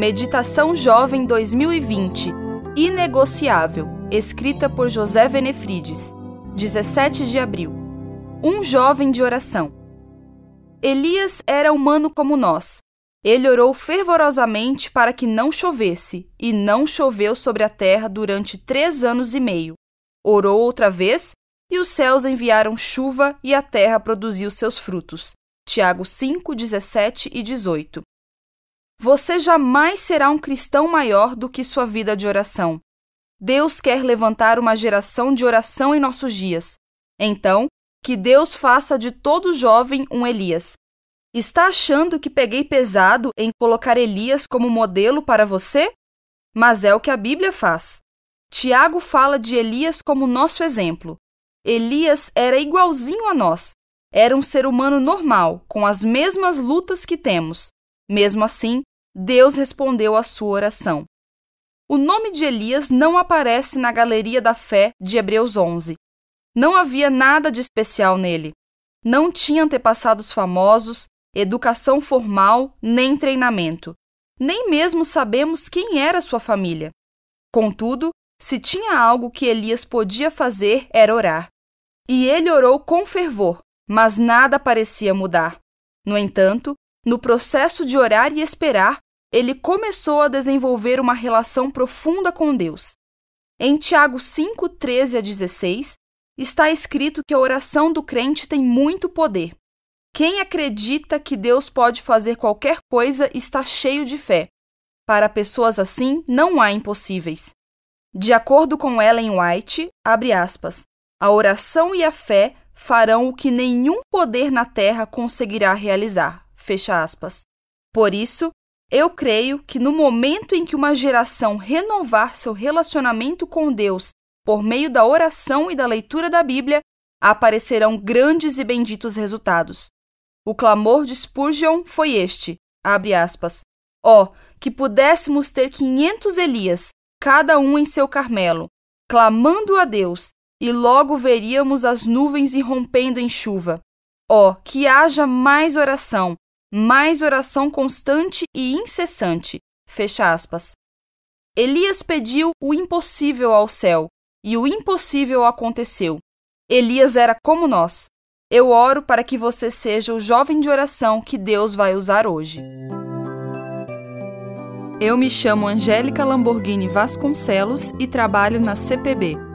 Meditação Jovem 2020 Inegociável, escrita por José Venefrides, 17 de abril. Um jovem de oração. Elias era humano como nós. Ele orou fervorosamente para que não chovesse, e não choveu sobre a terra durante três anos e meio. Orou outra vez, e os céus enviaram chuva, e a terra produziu seus frutos. Tiago 5, 17 e 18. Você jamais será um cristão maior do que sua vida de oração. Deus quer levantar uma geração de oração em nossos dias. Então, que Deus faça de todo jovem um Elias. Está achando que peguei pesado em colocar Elias como modelo para você? Mas é o que a Bíblia faz. Tiago fala de Elias como nosso exemplo. Elias era igualzinho a nós. Era um ser humano normal, com as mesmas lutas que temos. Mesmo assim, Deus respondeu à sua oração. O nome de Elias não aparece na galeria da fé de Hebreus 11. Não havia nada de especial nele. Não tinha antepassados famosos, educação formal, nem treinamento. Nem mesmo sabemos quem era sua família. Contudo, se tinha algo que Elias podia fazer era orar. E ele orou com fervor, mas nada parecia mudar. No entanto, no processo de orar e esperar, ele começou a desenvolver uma relação profunda com Deus. Em Tiago 5, 13 a 16, está escrito que a oração do crente tem muito poder. Quem acredita que Deus pode fazer qualquer coisa está cheio de fé. Para pessoas assim, não há impossíveis. De acordo com Ellen White, aspas, a oração e a fé farão o que nenhum poder na terra conseguirá realizar. Fecha aspas. Por isso, eu creio que no momento em que uma geração renovar seu relacionamento com Deus por meio da oração e da leitura da Bíblia, aparecerão grandes e benditos resultados. O clamor de Spurgeon foi este, abre aspas, ó, oh, que pudéssemos ter quinhentos Elias, cada um em seu Carmelo, clamando a Deus, e logo veríamos as nuvens irrompendo em chuva. Ó, oh, que haja mais oração, mais oração constante e incessante. Fecha aspas. Elias pediu o impossível ao céu, e o impossível aconteceu. Elias era como nós. Eu oro para que você seja o jovem de oração que Deus vai usar hoje. Eu me chamo Angélica Lamborghini Vasconcelos e trabalho na CPB